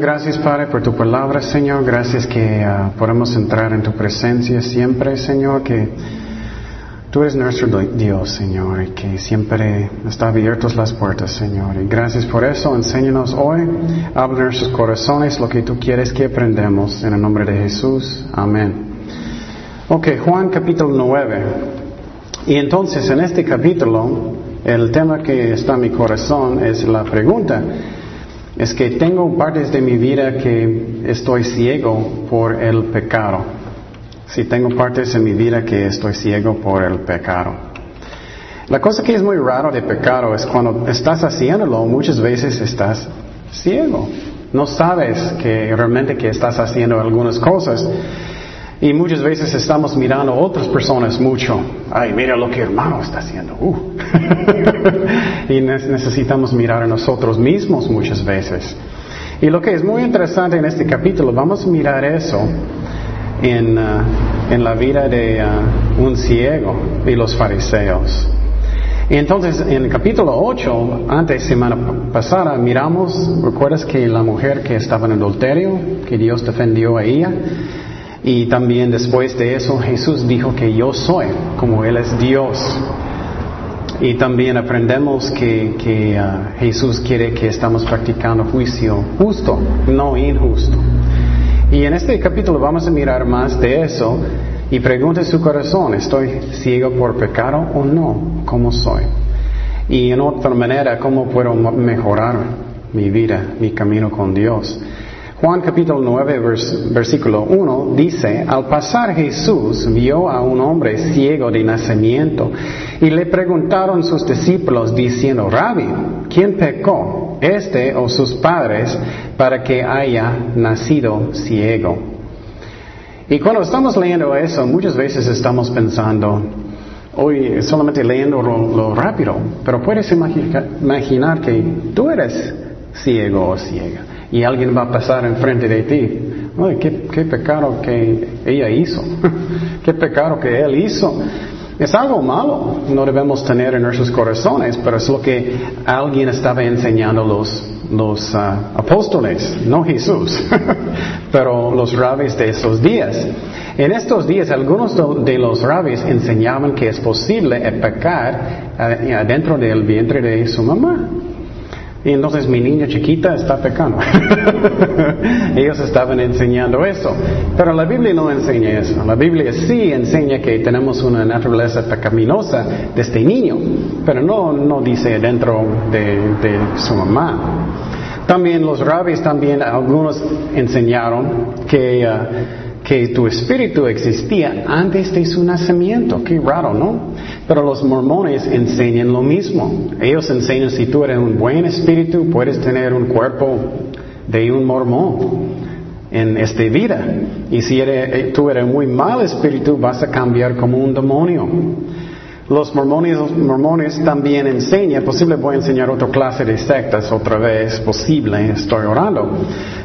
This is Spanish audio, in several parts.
Gracias Padre por tu palabra, Señor. Gracias que ah, podemos entrar en tu presencia siempre, Señor, que tú eres nuestro Dios, Señor, y que siempre está abiertas las puertas, Señor. Y gracias por eso. Enséñanos hoy, habla en nuestros corazones lo que tú quieres que aprendamos. En el nombre de Jesús. Amén. Ok, Juan capítulo 9. Y entonces en este capítulo, el tema que está en mi corazón es la pregunta es que tengo partes de mi vida que estoy ciego por el pecado. Si tengo partes en mi vida que estoy ciego por el pecado. La cosa que es muy raro de pecado es cuando estás haciéndolo, muchas veces estás ciego. No sabes que realmente que estás haciendo algunas cosas. Y muchas veces estamos mirando a otras personas mucho. Ay, mira lo que hermano está haciendo. Uh. y necesitamos mirar a nosotros mismos muchas veces. Y lo que es muy interesante en este capítulo, vamos a mirar eso en, uh, en la vida de uh, un ciego y los fariseos. Y entonces en el capítulo 8, antes semana pasada, miramos, ¿recuerdas que la mujer que estaba en adulterio, que Dios defendió a ella? Y también después de eso Jesús dijo que yo soy, como Él es Dios. Y también aprendemos que, ah, Jesús quiere que estamos practicando juicio justo, no injusto. Y en este capítulo vamos a mirar más de eso y pregunte su corazón, ¿estoy ciego por pecado o no? ¿Cómo soy? Y en otra manera, ¿cómo puedo mejorar mi vida, mi camino con Dios? Juan capítulo 9, versículo 1 dice, al pasar Jesús vio a un hombre ciego de nacimiento y le preguntaron sus discípulos diciendo, Rabbi, ¿quién pecó, este o sus padres, para que haya nacido ciego? Y cuando estamos leyendo eso, muchas veces estamos pensando, hoy solamente leyendo lo, rápido, pero puedes imaginar que tú eres ciego o ciega y alguien va a pasar enfrente de ti. Ay, ¿qué, pecado que ella hizo, qué pecado que él hizo. Es algo malo, no debemos tener en nuestros corazones, pero es lo que alguien estaba enseñando los, los ah, apóstoles, no Jesús, pero los rabis de esos días. En estos días, algunos de los rabis enseñaban que es posible pecar uh, dentro del vientre de su mamá. Y entonces mi niña chiquita está pecando. Ellos estaban enseñando eso. Pero la Biblia no enseña eso. La Biblia sí enseña que tenemos una naturaleza pecaminosa de este niño. Pero no, no dice dentro de, su mamá. También los rabies, también algunos enseñaron que... Uh, que tu espíritu existía antes de su nacimiento. Qué raro, ¿no? Pero los mormones enseñan lo mismo. Ellos enseñan si tú eres un buen espíritu, puedes tener un cuerpo de un mormón en esta vida. Y si eres, eh, tú eres muy mal espíritu, vas a cambiar como un demonio. Los mormones, los mormones también enseñan, posible voy a enseñar otra clase de sectas otra vez, posible, estoy orando.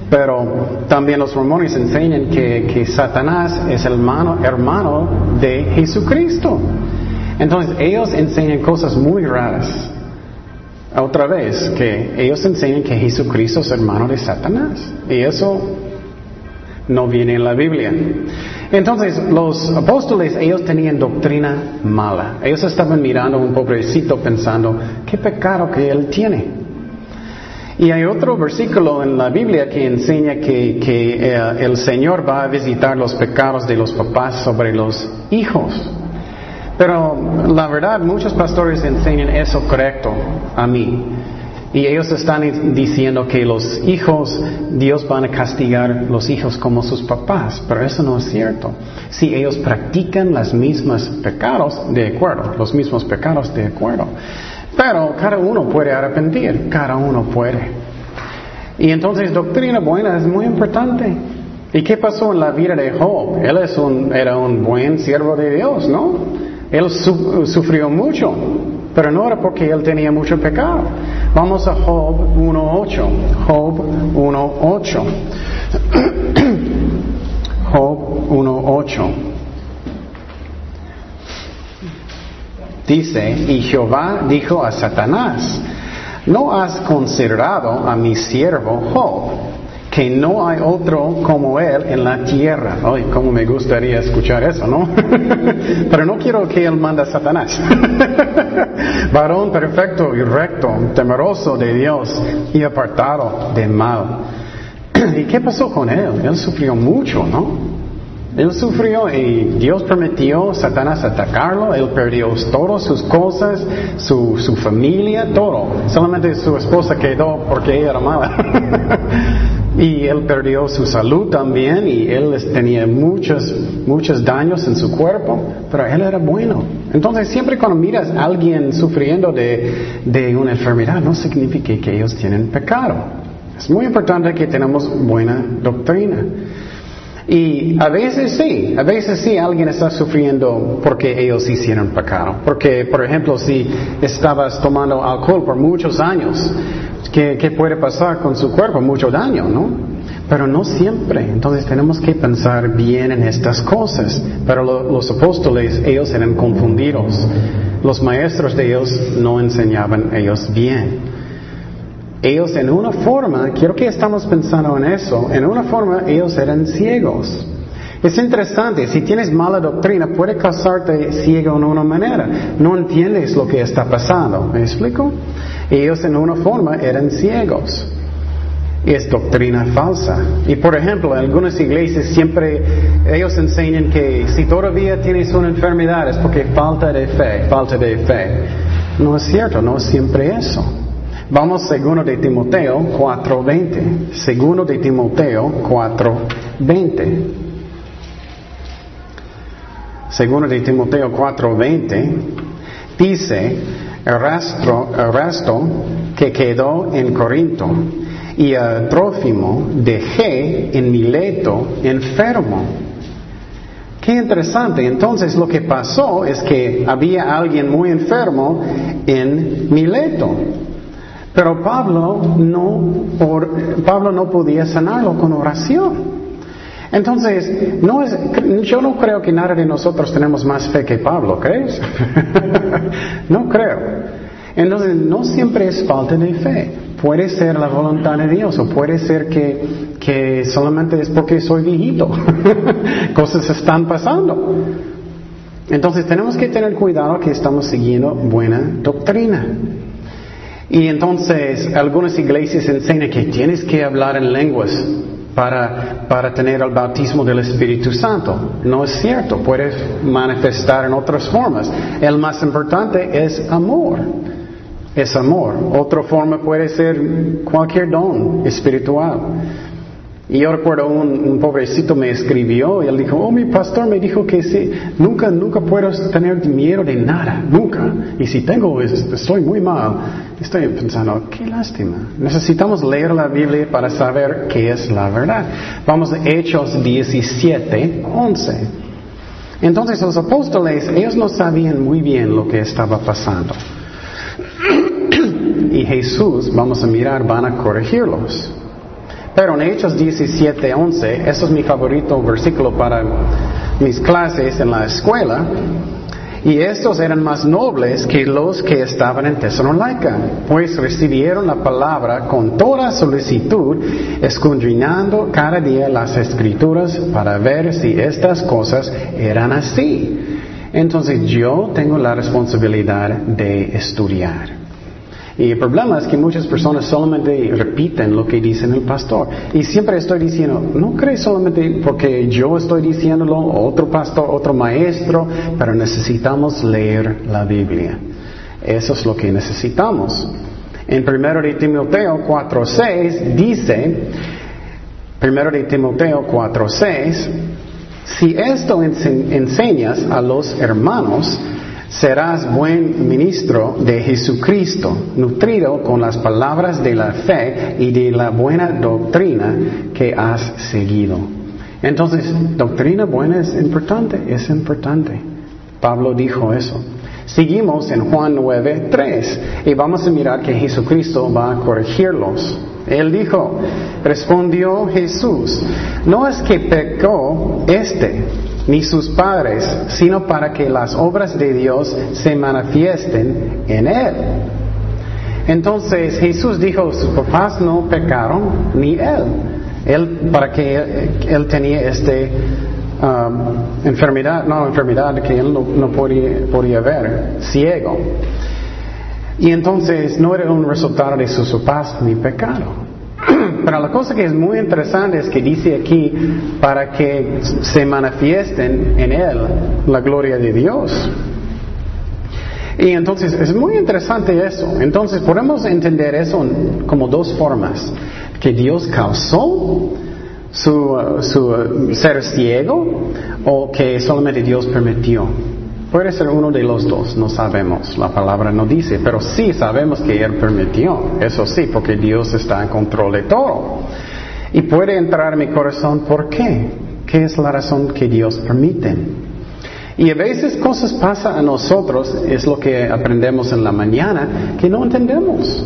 Pero también los mormones enseñan que, Satanás es el hermano, hermano de Jesucristo. Entonces ellos enseñan cosas muy raras. Otra vez, que ellos enseñan que Jesucristo es hermano de Satanás. Y eso no viene en la Biblia. Entonces, los apóstoles, ellos tenían doctrina mala. Ellos estaban mirando a un pobrecito pensando, ¿qué pecado que él tiene? Y hay otro versículo en la Biblia que enseña que, eh, el Señor va a visitar los pecados de los papás sobre los hijos. Pero la verdad, muchos pastores enseñan eso correcto a mí. Y ellos están diciendo que los hijos, Dios van a castigar los hijos como sus papás, pero eso no es cierto. Si ellos practican los mismos pecados, de acuerdo, los mismos pecados, de acuerdo. Pero cada uno puede arrepentir, cada uno puede. Y entonces doctrina buena es muy importante. ¿Y qué pasó en la vida de Job? Él es un, era un buen siervo de Dios, ¿no? Él sufrió mucho, pero no era porque él tenía mucho pecado. Vamos a Job 1.8. Job 1.8. Job 1.8. Dice, y Jehová dijo a Satanás, ¿no has considerado a mi siervo Job, que no hay otro como Él en la tierra. Ay, cómo me gustaría escuchar eso, ¿no? Pero no quiero que Él manda a Satanás. Varón perfecto y recto, temeroso de Dios y apartado de mal. ¿Y qué pasó con Él? Él sufrió mucho, ¿no? Él sufrió y Dios permitió a Satanás atacarlo. Él perdió todas sus cosas, su, su familia, todo. Solamente su esposa quedó porque ella era mala. y él perdió su salud también y él tenía muchos, muchos daños en su cuerpo, pero él era bueno. Entonces siempre cuando miras a alguien sufriendo de, de una enfermedad, no significa que ellos tienen pecado. Es muy importante que tenemos buena doctrina. Y a veces sí, a veces sí alguien está sufriendo porque ellos hicieron pecado. Porque, por ejemplo, si estabas tomando alcohol por muchos años, ¿qué, puede pasar con su cuerpo? Mucho daño, ¿no? Pero no siempre. Entonces tenemos que pensar bien en estas cosas. Pero los apóstoles, ellos eran confundidos. Los maestros de ellos no enseñaban ellos bien. Ellos en una forma, quiero que estamos pensando en eso, en una forma ellos eran ciegos. Es interesante, si tienes mala doctrina puede causarte ciego en una manera. No entiendes lo que está pasando. ¿Me explico? Ellos en una forma eran ciegos. Es doctrina falsa. Y por ejemplo, en algunas iglesias siempre ellos enseñan que si todavía tienes una enfermedad es porque falta de fe, falta de fe. No es cierto, no es siempre eso. Vamos segundo de Timoteo 4:20. Segundo de Timoteo 4:20. Segundo de Timoteo 4:20 dice, el resto que quedó en Corinto y a Trófimo dejé en Mileto enfermo. Qué interesante. Entonces lo que pasó es que había alguien muy enfermo en Mileto. Pero Pablo no, Pablo no podía sanarlo con oración. Entonces, no es, yo no creo que nada de nosotros tenemos más fe que Pablo, ¿crees? no creo. Entonces, no siempre es falta de fe. Puede ser la voluntad de Dios o puede ser que, que solamente es porque soy viejito. Cosas están pasando. Entonces, tenemos que tener cuidado que estamos siguiendo buena doctrina. Y entonces algunas iglesias enseñan que tienes que hablar en lenguas para, para tener el bautismo del Espíritu Santo. No es cierto, puedes manifestar en otras formas. El más importante es amor. Es amor. Otra forma puede ser cualquier don espiritual. Y yo recuerdo un, pobrecito me escribió y él dijo, oh, mi pastor me dijo que sí, nunca, nunca puedo tener miedo de nada, nunca. Y si tengo, estoy muy mal. Estoy pensando, qué lástima. Necesitamos leer la Biblia para saber qué es la verdad. Vamos a Hechos 17, 11. Entonces los apóstoles, ellos no sabían muy bien lo que estaba pasando. y Jesús, vamos a mirar, van a corregirlos. Pero en Hechos 17, 11, eso es mi favorito versículo para mis clases en la escuela, y estos eran más nobles que los que estaban en Tesalónica, pues recibieron la palabra con toda solicitud, escudriñando cada día las escrituras para ver si estas cosas eran así. Entonces yo tengo la responsabilidad de estudiar. Y el problema es que muchas personas solamente repiten lo que dicen el pastor. Y siempre estoy diciendo, no crees solamente porque yo estoy diciéndolo, otro pastor, otro maestro, pero necesitamos leer la Biblia. Eso es lo que necesitamos. En 1 de Timoteo 4.6 dice, 1 de Timoteo 4.6, si esto enseñas a los hermanos, serás buen ministro de Jesucristo, nutrido con las palabras de la fe y de la buena doctrina que has seguido. Entonces, doctrina buena es importante, es importante. Pablo dijo eso. Seguimos en Juan 9, 3 y vamos a mirar que Jesucristo va a corregirlos. Él dijo, respondió Jesús, no es que pecó este ni sus padres, sino para que las obras de Dios se manifiesten en él. Entonces Jesús dijo, sus papás no pecaron, ni él. Él, para que él, tenía este um, enfermedad, no enfermedad que él no, podía, podía, ver, ciego. Y entonces no era un resultado de su paz ni pecado. Pero la cosa que es muy interesante es que dice aquí para que se manifiesten en él la gloria de Dios. Y entonces es muy interesante eso. Entonces podemos entender eso como dos formas. Que Dios causó su, su ser ciego o que solamente Dios permitió. Puede ser uno de los dos, no sabemos, la palabra no dice, pero sí sabemos que Él permitió, eso sí, porque Dios está en control de todo. Y puede entrar en mi corazón, ¿por qué? ¿Qué es la razón que Dios permite? Y a veces cosas pasan a nosotros, es lo que aprendemos en la mañana, que no entendemos.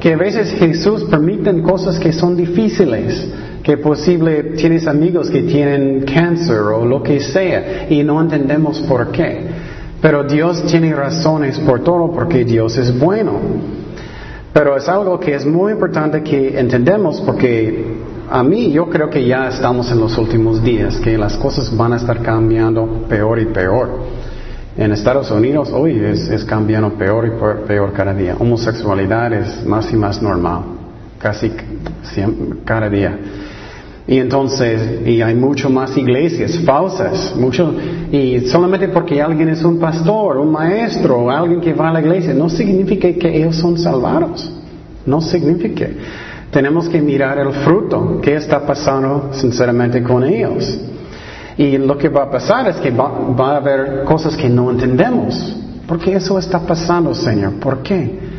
Que a veces Jesús permite cosas que son difíciles que posible tienes amigos que tienen cáncer o lo que sea y no entendemos por qué. Pero Dios tiene razones por todo porque Dios es bueno. Pero es algo que es muy importante que entendemos porque a mí yo creo que ya estamos en los últimos días, que las cosas van a estar cambiando peor y peor. En Estados Unidos hoy es, es cambiando peor y peor cada día. Homosexualidad es más y más normal, casi cada día. Y entonces, y hay mucho más iglesias falsas, mucho, y solamente porque alguien es un pastor, un maestro, alguien que va a la iglesia, no significa que ellos son salvados. No significa. Tenemos que mirar el fruto, qué está pasando sinceramente con ellos. Y lo que va a pasar es que va, va a haber cosas que no entendemos. ¿Por qué eso está pasando, Señor? ¿Por qué?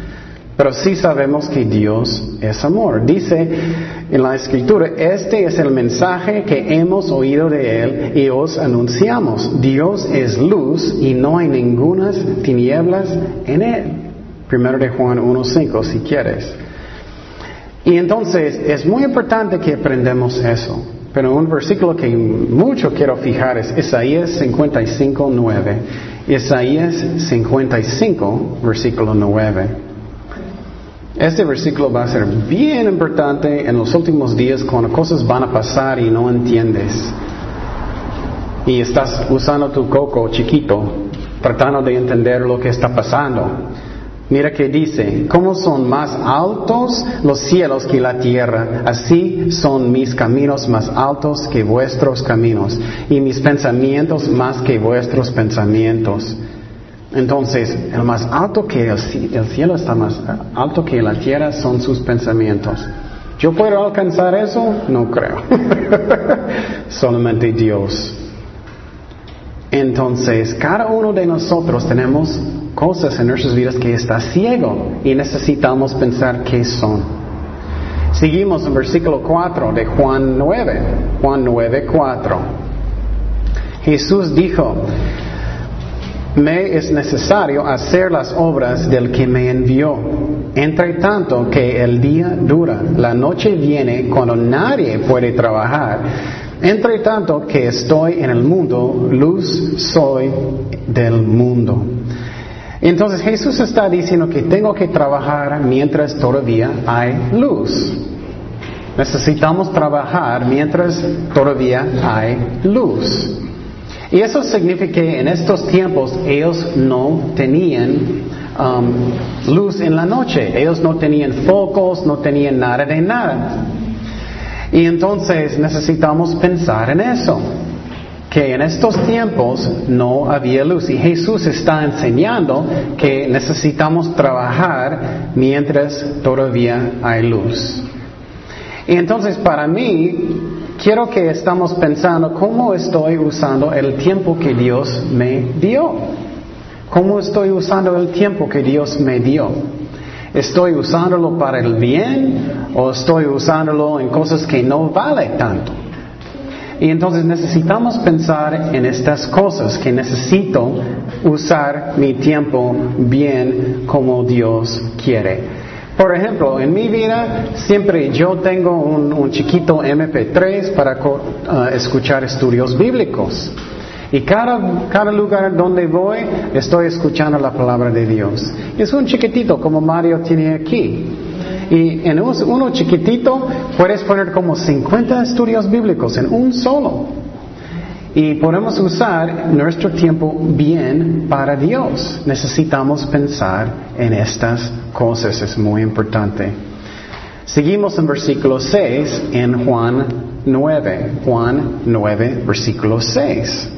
Pero sí sabemos que Dios es amor. Dice en la escritura, este es el mensaje que hemos oído de Él y os anunciamos. Dios es luz y no hay ningunas tinieblas en Él. Primero de Juan 1.5, si quieres. Y entonces es muy importante que aprendamos eso. Pero un versículo que mucho quiero fijar es Isaías 55.9. Isaías 55, versículo 9. Este versículo va a ser bien importante en los últimos días cuando cosas van a pasar y no entiendes. Y estás usando tu coco chiquito, tratando de entender lo que está pasando. Mira que dice, ¿cómo son más altos los cielos que la tierra? Así son mis caminos más altos que vuestros caminos y mis pensamientos más que vuestros pensamientos. Entonces, el más alto que el, cielo está más alto que la tierra son sus pensamientos. ¿Yo puedo alcanzar eso? No creo. Solamente Dios. Entonces, cada uno de nosotros tenemos cosas en nuestras vidas que está ciego y necesitamos pensar qué son. Seguimos en versículo 4 de Juan 9. Juan 9, 4. Jesús dijo, me es necesario hacer las obras del que me envió. Entre tanto que el día dura, la noche viene cuando nadie puede trabajar. Entre tanto que estoy en el mundo, luz soy del mundo. Entonces Jesús está diciendo que tengo que trabajar mientras todavía hay luz. Necesitamos trabajar mientras todavía hay luz. Y eso significa que en estos tiempos ellos no tenían um, luz en la noche, ellos no tenían focos, no tenían nada de nada. Y entonces necesitamos pensar en eso, que en estos tiempos no había luz. Y Jesús está enseñando que necesitamos trabajar mientras todavía hay luz. Y entonces para mí, quiero que estamos pensando cómo estoy usando el tiempo que Dios me dio. ¿Cómo estoy usando el tiempo que Dios me dio? ¿Estoy usándolo para el bien o estoy usándolo en cosas que no vale tanto? Y entonces necesitamos pensar en estas cosas, que necesito usar mi tiempo bien como Dios quiere. Por ejemplo, en mi vida siempre yo tengo un, chiquito MP3 para uh, escuchar estudios bíblicos. Y cada, cada lugar donde voy estoy escuchando la palabra de Dios. Es un chiquitito como Mario tiene aquí. Y en uno chiquitito puedes poner como 50 estudios bíblicos en un solo. Y podemos usar nuestro tiempo bien para Dios. Necesitamos pensar en estas cosas, es muy importante. Seguimos en versículo 6 en Juan 9. Juan 9, versículo 6.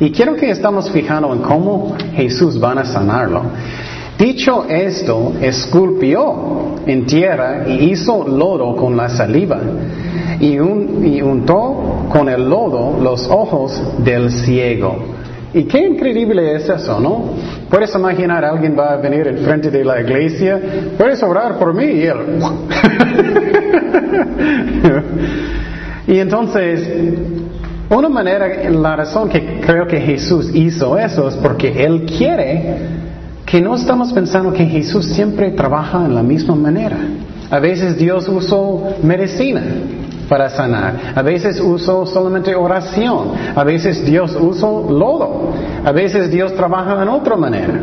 Y quiero que estamos fijando en cómo Jesús va a sanarlo. Dicho esto, esculpió en tierra y hizo lodo con la saliva y, untó con el lodo los ojos del ciego. Y qué increíble es eso, ¿no? Puedes imaginar, alguien va a venir en frente de la iglesia, puedes orar por mí y él... y entonces, una manera, la razón que creo que Jesús hizo eso es porque Él quiere que no estamos pensando que Jesús siempre trabaja en la misma manera. A veces Dios usó medicina para sanar. A veces usó solamente oración. A veces Dios usó lodo. A veces Dios trabaja en otra manera.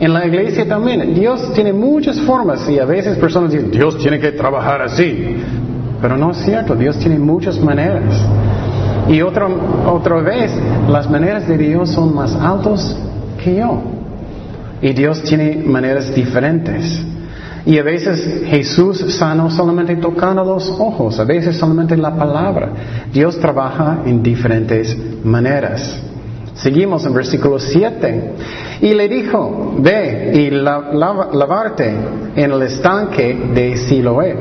En la iglesia también. Dios tiene muchas formas y a veces personas dicen, Dios tiene que trabajar así. Pero no es cierto. Dios tiene muchas maneras. Y otra, otra vez, las maneras de Dios son más altos que yo. Y Dios tiene maneras diferentes. Y a veces Jesús sanó solamente tocando los ojos, a veces solamente la palabra. Dios trabaja en diferentes maneras. Seguimos en versículo 7. Y le dijo, ve y lavarte en el estanque de Siloé.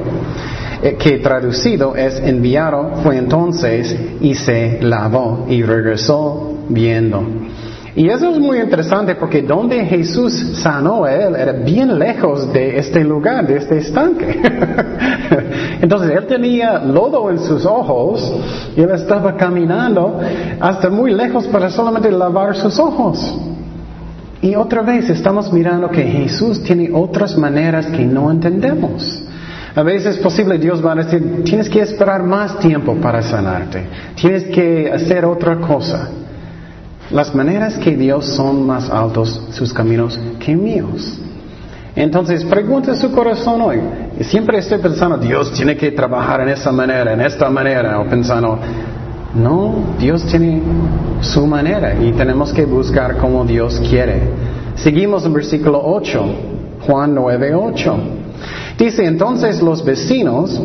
Eh, que traducido es enviado, fue entonces y se lavó y regresó viendo. Y eso es muy interesante porque donde Jesús sanó a él era bien lejos de este lugar, de este estanque. Entonces él tenía lodo en sus ojos y él estaba caminando hasta muy lejos para solamente lavar sus ojos. Y otra vez estamos mirando que Jesús tiene otras maneras que no entendemos. A veces es posible Dios va a decir, tienes que esperar más tiempo para sanarte, tienes que hacer otra cosa. Las maneras que Dios son más altos sus caminos que míos. Entonces, pregunta su corazón hoy. Siempre estoy pensando, Dios tiene que trabajar en esa manera, en esta manera, o pensando, no, Dios tiene su manera y tenemos que buscar como Dios quiere. Seguimos en versículo 8, Juan 9, 8. Dice entonces los vecinos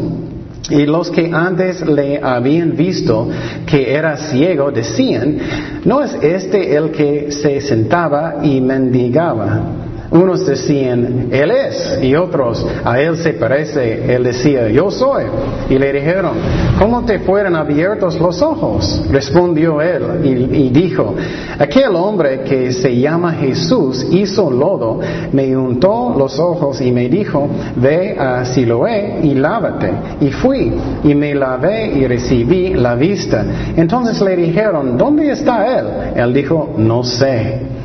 y los que antes le habían visto que era ciego decían, ¿no es este el que se sentaba y mendigaba? Unos decían, Él es, y otros, a Él se parece. Él decía, yo soy. Y le dijeron, ¿cómo te fueron abiertos los ojos? Respondió Él y, dijo, aquel hombre que se llama Jesús hizo lodo, me untó los ojos y me dijo, ve a Siloé y lávate. Y fui y me lavé y recibí la vista. Entonces le dijeron, ¿dónde está Él? Él dijo, no sé.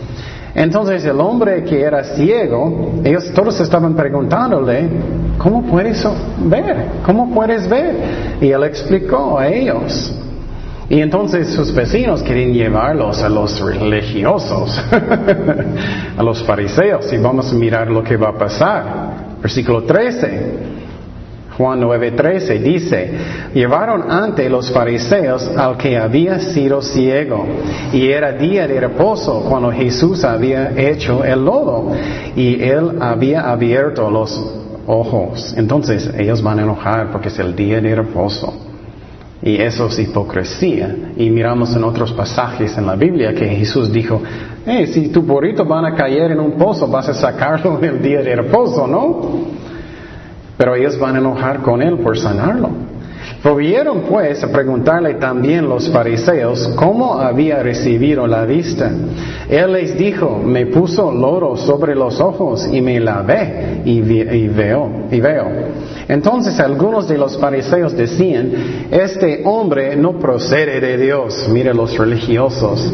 Entonces el hombre que era ciego, ellos todos estaban preguntándole, ¿cómo puedes ver? ¿Cómo puedes ver? Y él explicó a ellos. Y entonces sus vecinos querían llevarlos a los religiosos, a los fariseos, y vamos a mirar lo que va a pasar. Versículo 13. Juan 9:13 dice, llevaron ante los fariseos al que había sido ciego, y era día de reposo cuando Jesús había hecho el lodo, y él había abierto los ojos. Entonces ellos van a enojar porque es el día de reposo. Y eso es hipocresía. Y miramos en otros pasajes en la Biblia que Jesús dijo, hey, si tu burrito van a caer en un pozo, vas a sacarlo en el día de reposo, ¿no? Pero ellos van a enojar con él por sanarlo. Volvieron pues a preguntarle también los fariseos cómo había recibido la vista. Él les dijo, me puso lodo sobre los ojos y me lavé y, y veo, y veo. Entonces algunos de los fariseos decían, este hombre no procede de Dios. Mire los religiosos.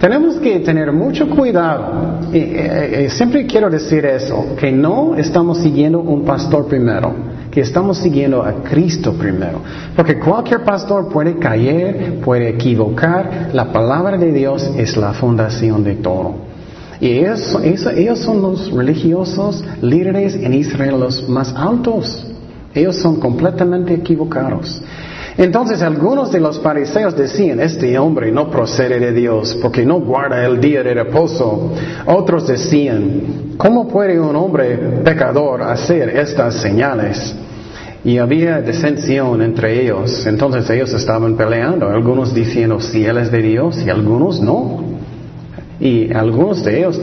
Tenemos que tener mucho cuidado. Y, eh, eh, siempre quiero decir eso, que no estamos siguiendo un pastor primero que estamos siguiendo a Cristo primero. Porque cualquier pastor puede caer, puede equivocar. La palabra de Dios es la fundación de todo. Y ellos son los religiosos líderes en Israel los más altos. Ellos son completamente equivocados. Entonces algunos de los fariseos decían, este hombre no procede de Dios porque no guarda el día de reposo. Otros decían, ¿cómo puede un hombre pecador hacer estas señales? Y había disensión entre ellos. Entonces ellos estaban peleando, algunos diciendo si Él es de Dios y algunos no. Y algunos de ellos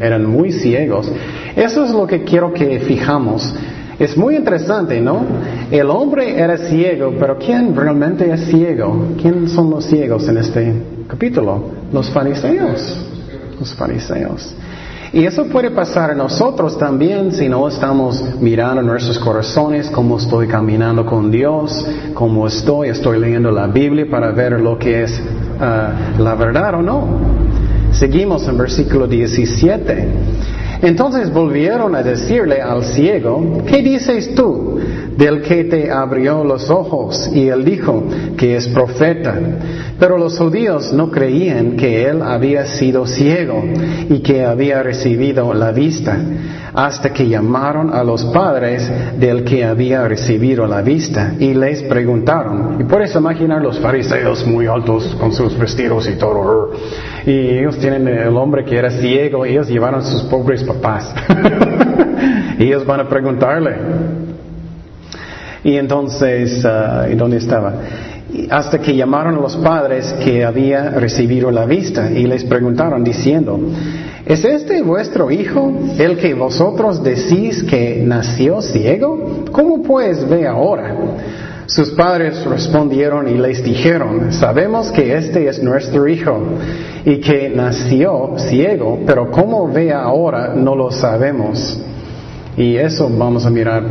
eran muy ciegos. Eso es lo que quiero que fijamos. Es muy interesante, ¿no? El hombre era ciego, pero ¿quién realmente es ciego? ¿Quién son los ciegos en este capítulo? Los fariseos. Los fariseos. Y eso puede pasar a nosotros también si no estamos mirando nuestros corazones, cómo estoy caminando con Dios, cómo estoy, estoy leyendo la Biblia para ver lo que es ah, la verdad o no. Seguimos en versículo 17. Entonces volvieron a decirle al ciego, ¿qué dices tú del que te abrió los ojos? Y él dijo que es profeta. Pero los judíos no creían que él había sido ciego y que había recibido la vista, hasta que llamaron a los padres del que había recibido la vista y les preguntaron. Y puedes imaginar los fariseos muy altos con sus vestidos y todo. Y ellos tienen el hombre que era ciego, ellos llevaron a sus pobres papás. y ellos van a preguntarle. Y entonces, uh, ¿y dónde estaba? Hasta que llamaron a los padres que había recibido la vista y les preguntaron diciendo, ¿es este vuestro hijo el que vosotros decís que nació ciego? ¿Cómo pues ve ahora? Sus padres respondieron y les dijeron, sabemos que este es nuestro hijo y que nació ciego, pero cómo ve ahora no lo sabemos. Y eso vamos a mirar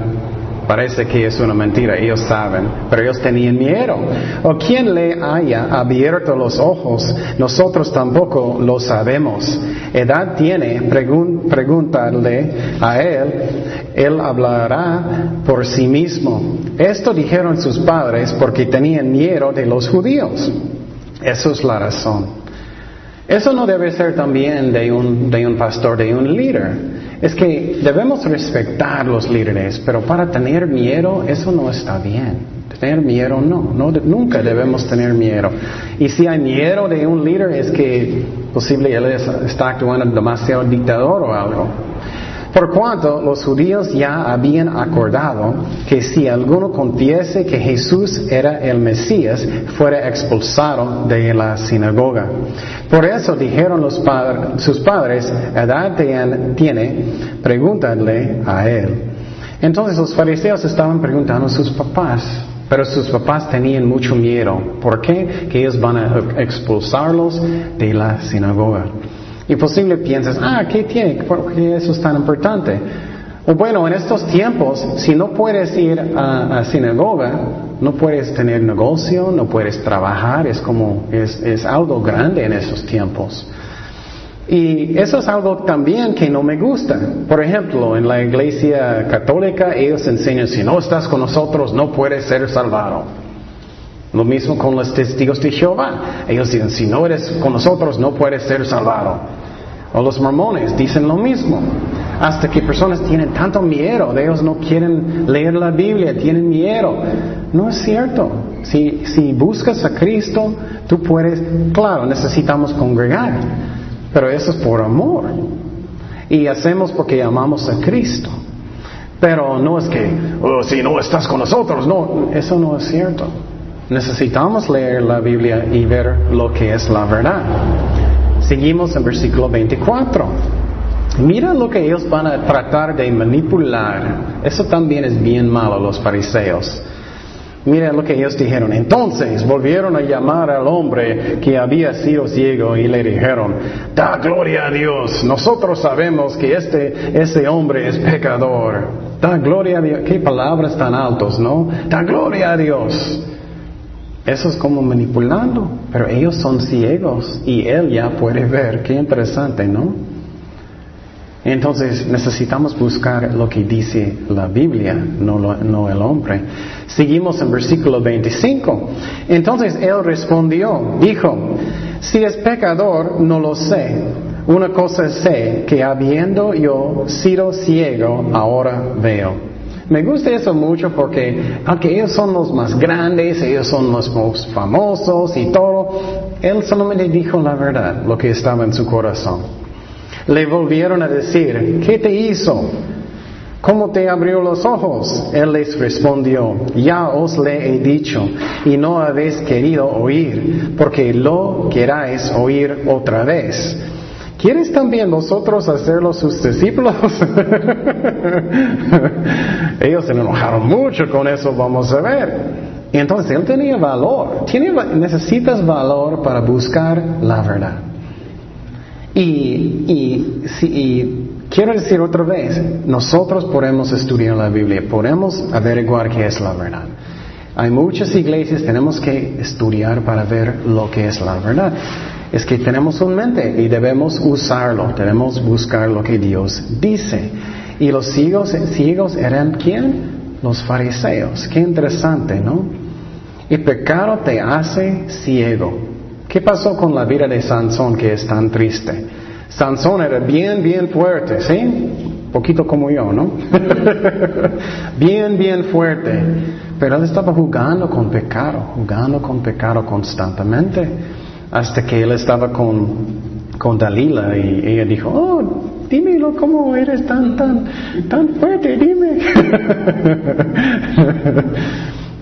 Parece que es una mentira, ellos saben, pero ellos tenían miedo. O quien le haya abierto los ojos, nosotros tampoco lo sabemos. Edad tiene, pregúntale a él, él hablará por sí mismo. Esto dijeron sus padres porque tenían miedo de los judíos. Eso es la razón. Eso no debe ser también de un, de un pastor, de un líder. Es que debemos respetar los líderes, pero para tener miedo, eso no está bien. Tener miedo no, no nunca debemos tener miedo. Y si hay miedo de un líder es que posible él está actuando demasiado dictador o algo. Por cuanto los judíos ya habían acordado que si alguno confiese que Jesús era el Mesías, fuera expulsado de la sinagoga. Por eso dijeron los padres, sus padres, edad tiene, pregúntale a él. Entonces los fariseos estaban preguntando a sus papás, pero sus papás tenían mucho miedo. ¿Por qué? Que ellos van a expulsarlos de la sinagoga. Y posible piensas, ah, ¿qué tiene? ¿Por qué eso es tan importante? Bueno, en estos tiempos, si no puedes ir a, sinagoga, no puedes tener negocio, no puedes trabajar, es como, es algo grande en esos tiempos. Y eso es algo también que no me gusta. Por ejemplo, en la iglesia católica ellos enseñan, si no estás con nosotros, no puedes ser salvado. Lo mismo con los testigos de Jehová. Ellos dicen, si no eres con nosotros, no puedes ser salvado. O los mormones dicen lo mismo. Hasta que personas tienen tanto miedo, de ellos no quieren leer la Biblia, tienen miedo. No es cierto. Si, si buscas a Cristo, tú puedes, claro, necesitamos congregar, pero eso es por amor. Y hacemos porque amamos a Cristo. Pero no es que, oh, si no estás con nosotros, no, eso no es cierto. Necesitamos leer la Biblia y ver lo que es la verdad. Seguimos en versículo 24. Mira lo que ellos van a tratar de manipular. Eso también es bien malo, los fariseos. Mira lo que ellos dijeron. Entonces volvieron a llamar al hombre que había sido ciego y le dijeron, da gloria a Dios. Nosotros sabemos que este, ese hombre es pecador. Da gloria a Dios. Qué palabras tan altos, ¿no? Da gloria a Dios. Eso es como manipulando, pero ellos son ciegos y él ya puede ver. Qué interesante, ¿no? Entonces necesitamos buscar lo que dice la Biblia, no, el hombre. Seguimos en versículo 25. Entonces él respondió, dijo, si es pecador, no lo sé, una cosa sé, que habiendo yo sido ciego, ahora veo. Me gusta eso mucho porque, aunque ellos son los más grandes, ellos son los más famosos y todo, él solamente dijo la verdad, lo que estaba en su corazón. Le volvieron a decir, ¿qué te hizo? ¿Cómo te abrió los ojos? Él les respondió, ya os le he dicho y no habéis querido oír, porque lo queráis oír otra vez. ¿Quieres también vosotros hacerlo sus discípulos? Ellos se enojaron mucho con eso, vamos a ver. Y entonces él tenía valor. Tiene, necesitas valor para buscar la verdad. Y, y quiero decir otra vez, nosotros podemos estudiar la Biblia, podemos averiguar qué es la verdad. Hay muchas iglesias, tenemos que estudiar para ver lo que es la verdad es que tenemos un mente y debemos usarlo, debemos buscar lo que Dios dice. Y los ciegos, ciegos eran quién? Los fariseos. Qué interesante, ¿no? Y pecado te hace ciego. ¿Qué pasó con la vida de Sansón que es tan triste? Sansón era bien, bien fuerte, ¿sí? Poquito como yo, ¿no? bien, bien fuerte. Pero él estaba jugando con pecado, jugando con pecado constantemente hasta que él estaba con, con Dalila y ella dijo, oh, dímelo cómo eres tan, tan, tan fuerte, dime.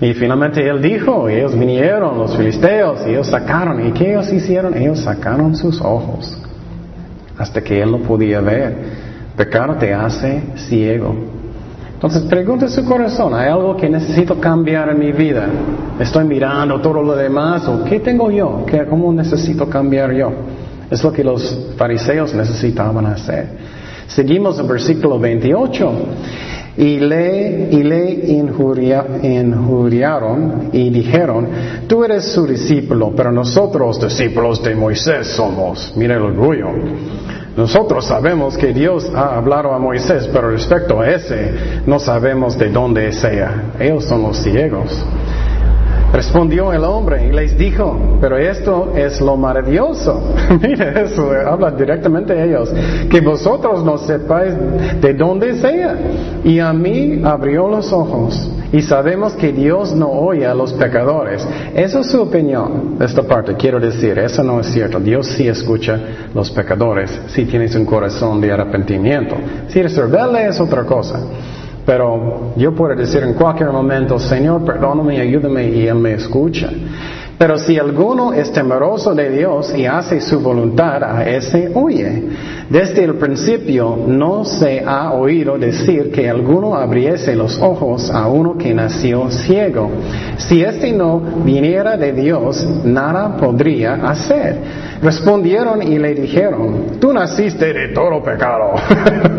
y finalmente él dijo, ellos vinieron, los filisteos, y ellos sacaron, ¿y qué ellos hicieron? Ellos sacaron sus ojos hasta que él no podía ver. Pecado te hace ciego. Entonces pregunta su corazón, ¿hay algo que necesito cambiar en mi vida? ¿Estoy mirando todo lo demás o qué tengo yo? ¿Qué, ¿Cómo necesito cambiar yo? Es lo que los fariseos necesitaban hacer. Seguimos en versículo 28. Y le, y le injuriaron y dijeron, tú eres su discípulo, pero nosotros discípulos de Moisés somos. Mira el orgullo. Nosotros sabemos que Dios ha hablado a Moisés, pero respecto a ese no sabemos de dónde sea. Ellos son los ciegos. Respondió el hombre y les dijo, pero esto es lo maravilloso. Mira eso, habla directamente a ellos. Que vosotros no sepáis de dónde sea. Y a mí abrió los ojos. Y sabemos que Dios no oye a los pecadores. Esa es su opinión, esta parte, quiero decir, eso no es cierto. Dios sí escucha los pecadores si tienes un corazón de arrepentimiento. Si eres rebelde es otra cosa. Pero yo puedo decir en cualquier momento, Señor, perdóname, ayúdame y Él me escucha. Pero si alguno es temeroso de Dios y hace su voluntad, a ese oye. Desde el principio no se ha oído decir que alguno abriese los ojos a uno que nació ciego. Si éste no viniera de Dios, nada podría hacer. Respondieron y le dijeron, tú naciste de todo pecado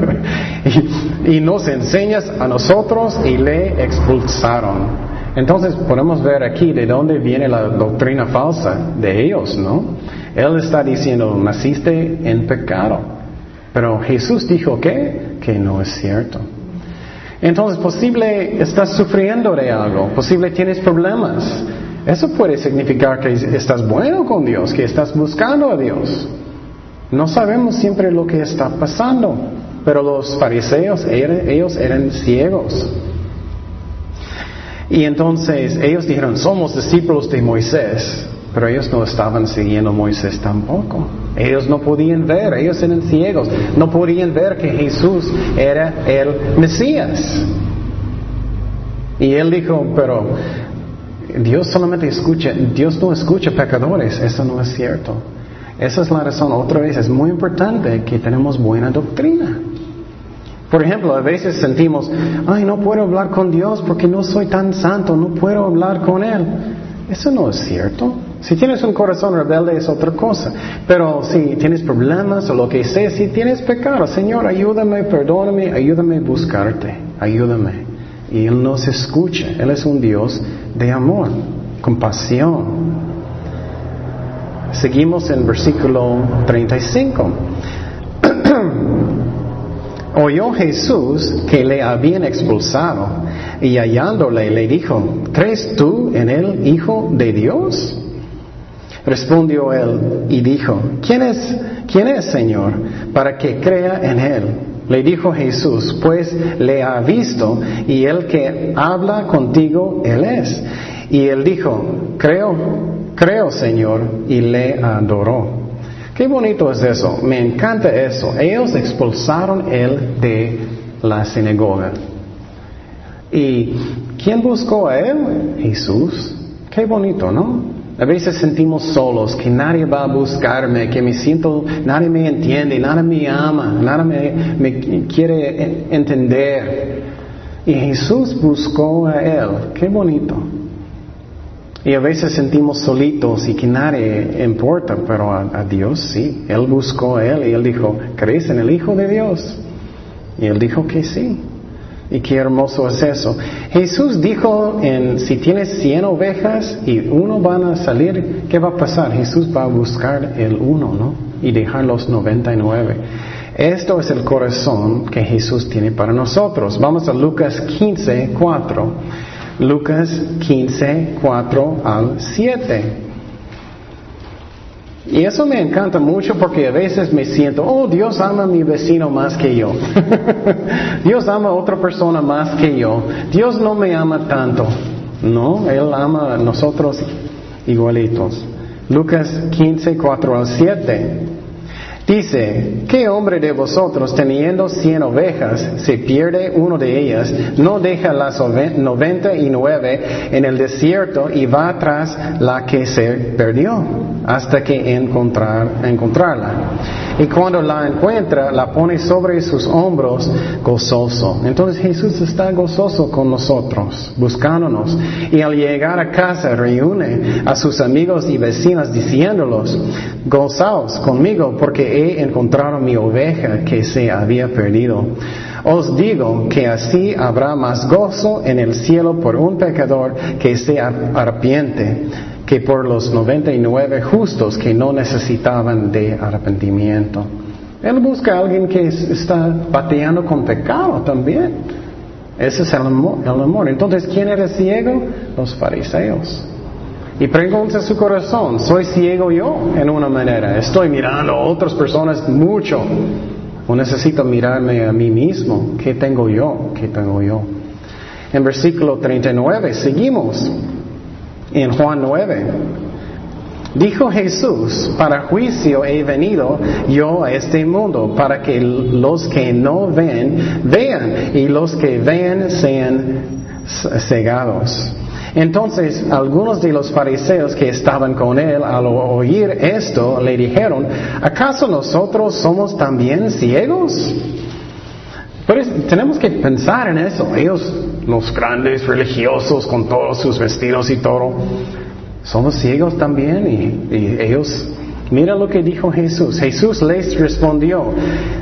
y nos enseñas a nosotros y le expulsaron. Entonces podemos ver aquí de dónde viene la doctrina falsa de ellos, ¿no? Él está diciendo, naciste en pecado. Pero Jesús dijo que, que no es cierto. Entonces, posible estás sufriendo de algo, posible tienes problemas. Eso puede significar que estás bueno con Dios, que estás buscando a Dios. No sabemos siempre lo que está pasando, pero los fariseos, ellos eran ciegos. Y entonces ellos dijeron, somos discípulos de Moisés, pero ellos no estaban siguiendo a Moisés tampoco. Ellos no podían ver, ellos eran ciegos, no podían ver que Jesús era el Mesías. Y él dijo, pero Dios solamente escucha, Dios no escucha pecadores, eso no es cierto. Esa es la razón, otra vez, es muy importante que tenemos buena doctrina. Por ejemplo, a veces sentimos, ay, no puedo hablar con Dios porque no soy tan santo, no puedo hablar con Él. Eso no es cierto. Si tienes un corazón rebelde es otra cosa. Pero si tienes problemas o lo que sea, si tienes pecado, Señor, ayúdame, perdóname, ayúdame a buscarte, ayúdame. Y Él nos escucha. Él es un Dios de amor, compasión. Seguimos en versículo 35. Oyó Jesús que le habían expulsado y hallándole le dijo, ¿crees tú en el Hijo de Dios? Respondió él y dijo, ¿quién es, quién es, Señor, para que crea en él? Le dijo Jesús, pues le ha visto y el que habla contigo, él es. Y él dijo, creo, creo, Señor, y le adoró. Qué bonito es eso, me encanta eso. Ellos expulsaron él de la sinagoga. ¿Y quién buscó a él? Jesús. Qué bonito, ¿no? A veces sentimos solos, que nadie va a buscarme, que me siento, nadie me entiende, nadie me ama, nadie me, quiere entender. Y Jesús buscó a Él. Qué bonito. Y a veces sentimos solitos y que nadie importa, pero a, Dios sí. Él buscó a Él y Él dijo, ¿crees en el Hijo de Dios? Y Él dijo que sí. Y qué hermoso es eso. Jesús dijo en, si tienes 100 ovejas y uno van a salir, ¿qué va a pasar? Jesús va a buscar el uno, ¿no? Y dejar los 99. Esto es el corazón que Jesús tiene para nosotros. Vamos a Lucas 15, 4. Lucas 15, 4 al 7. Y eso me encanta mucho porque a veces me siento, oh, Dios ama a mi vecino más que yo. Dios ama a otra persona más que yo. Dios no me ama tanto. No, Él ama a nosotros igualitos. Lucas 15, 4 al 7. Dice, ¿qué hombre de vosotros teniendo cien ovejas, se pierde uno de ellas, no deja las noventa y nueve en el desierto y va tras la que se perdió hasta que encontrar, encontrarla? Y cuando la encuentra, la pone sobre sus hombros gozoso. Entonces Jesús está gozoso con nosotros, buscándonos. Y al llegar a casa reúne a sus amigos y vecinos diciéndolos, gozaos conmigo porque he encontrado mi oveja que se había perdido. Os digo que así habrá más gozo en el cielo por un pecador que se arrepiente que por los 99 justos que no necesitaban de arrepentimiento. Él busca a alguien que está bateando con pecado también. Ese es el amor, el amor. Entonces, ¿quién era ciego? Los fariseos. Y pregunta su corazón, ¿soy ciego yo en una manera? ¿Estoy mirando a otras personas mucho? ¿O necesito mirarme a mí mismo? ¿Qué tengo yo? ¿Qué tengo yo? En versículo 39, seguimos en Juan 9. Dijo Jesús, para juicio he venido yo a este mundo, para que los que no ven, vean, y los que ven sean cegados. Entonces algunos de los fariseos que estaban con él al oír esto le dijeron, ¿acaso nosotros somos también ciegos? Pero tenemos que pensar en eso. Ellos, los grandes religiosos con todos sus vestidos y todo, somos ciegos también y, y ellos Mira lo que dijo Jesús. Jesús les respondió,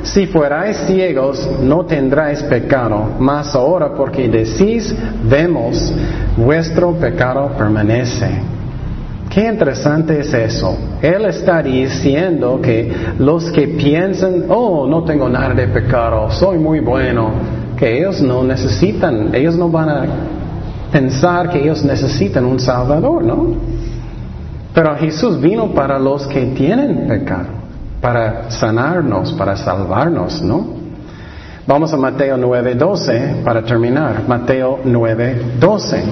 si fuerais ciegos no tendráis pecado, mas ahora porque decís, vemos, vuestro pecado permanece. Qué interesante es eso. Él está diciendo que los que piensan, oh, no tengo nada de pecado, soy muy bueno, que ellos no necesitan, ellos no van a pensar que ellos necesitan un Salvador, ¿no? Pero Jesús vino para los que tienen pecado, para sanarnos, para salvarnos, ¿no? Vamos a Mateo 9:12 para terminar. Mateo 9:12.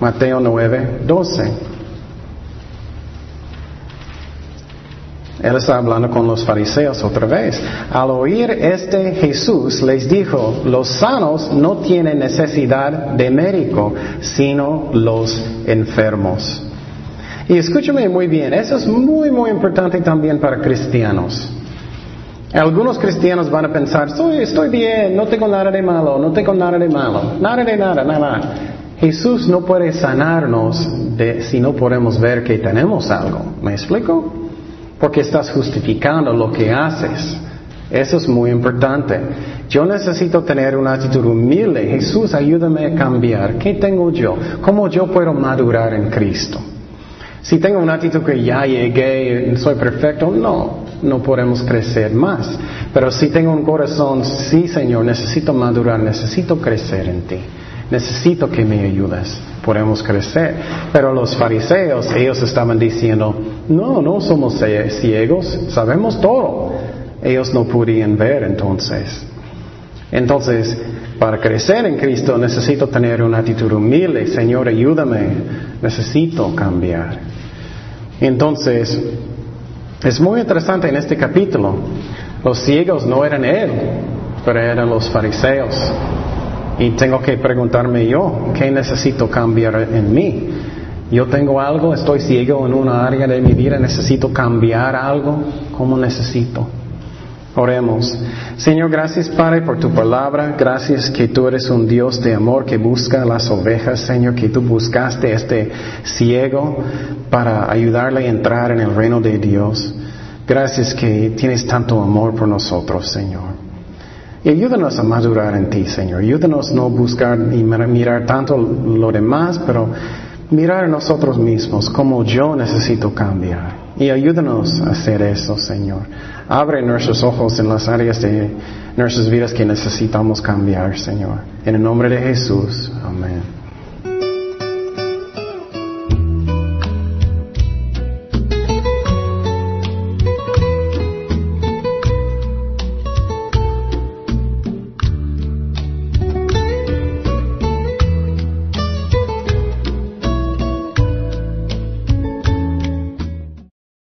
Mateo 9:12. Él está hablando con los fariseos otra vez. Al oír este Jesús les dijo, los sanos no tienen necesidad de médico, sino los enfermos. Y escúchame muy bien, eso es muy, muy importante también para cristianos. Algunos cristianos van a pensar, estoy, estoy bien, no tengo nada de malo, no tengo nada de malo, nada de nada, nada. Jesús no puede sanarnos si no podemos ver que tenemos algo. ¿Me explico? Porque estás justificando lo que haces. Eso es muy importante. Yo necesito tener una actitud humilde. Jesús, ayúdame a cambiar. ¿Qué tengo yo? ¿Cómo yo puedo madurar en Cristo? Si tengo una actitud que ya llegué, soy perfecto, no, no podemos crecer más. Pero si tengo un corazón, sí Señor, necesito madurar, necesito crecer en ti. necesito que me ayudes, podemos crecer. Pero los fariseos, ellos estaban diciendo, no, no somos ciegos, sabemos todo. Ellos no podían ver entonces. Entonces, para crecer en Cristo necesito tener una actitud humilde. Señor, ayúdame. Necesito cambiar. Entonces, es muy interesante en este capítulo. Los ciegos no eran él, pero eran los fariseos. Y tengo que preguntarme yo, ¿qué necesito cambiar en mí? Yo tengo algo, estoy ciego en una área de mi vida, necesito cambiar algo. ¿Cómo necesito? Oremos. Señor, gracias Padre por tu palabra. Gracias que tú eres un Dios de amor que busca las ovejas. Señor, que tú buscaste este ciego para ayudarle a entrar en el reino de Dios. Gracias que tienes tanto amor por nosotros, Señor. Y ayúdanos a madurar en ti, Señor. Ayúdanos a no buscar y mirar tanto lo demás, pero mirar nosotros mismos como yo necesito cambiar. Y ayúdanos a hacer eso, Señor. Abre nuestros ojos en las áreas de nuestras vidas que necesitamos cambiar, Señor. En el nombre de Jesús. Amén.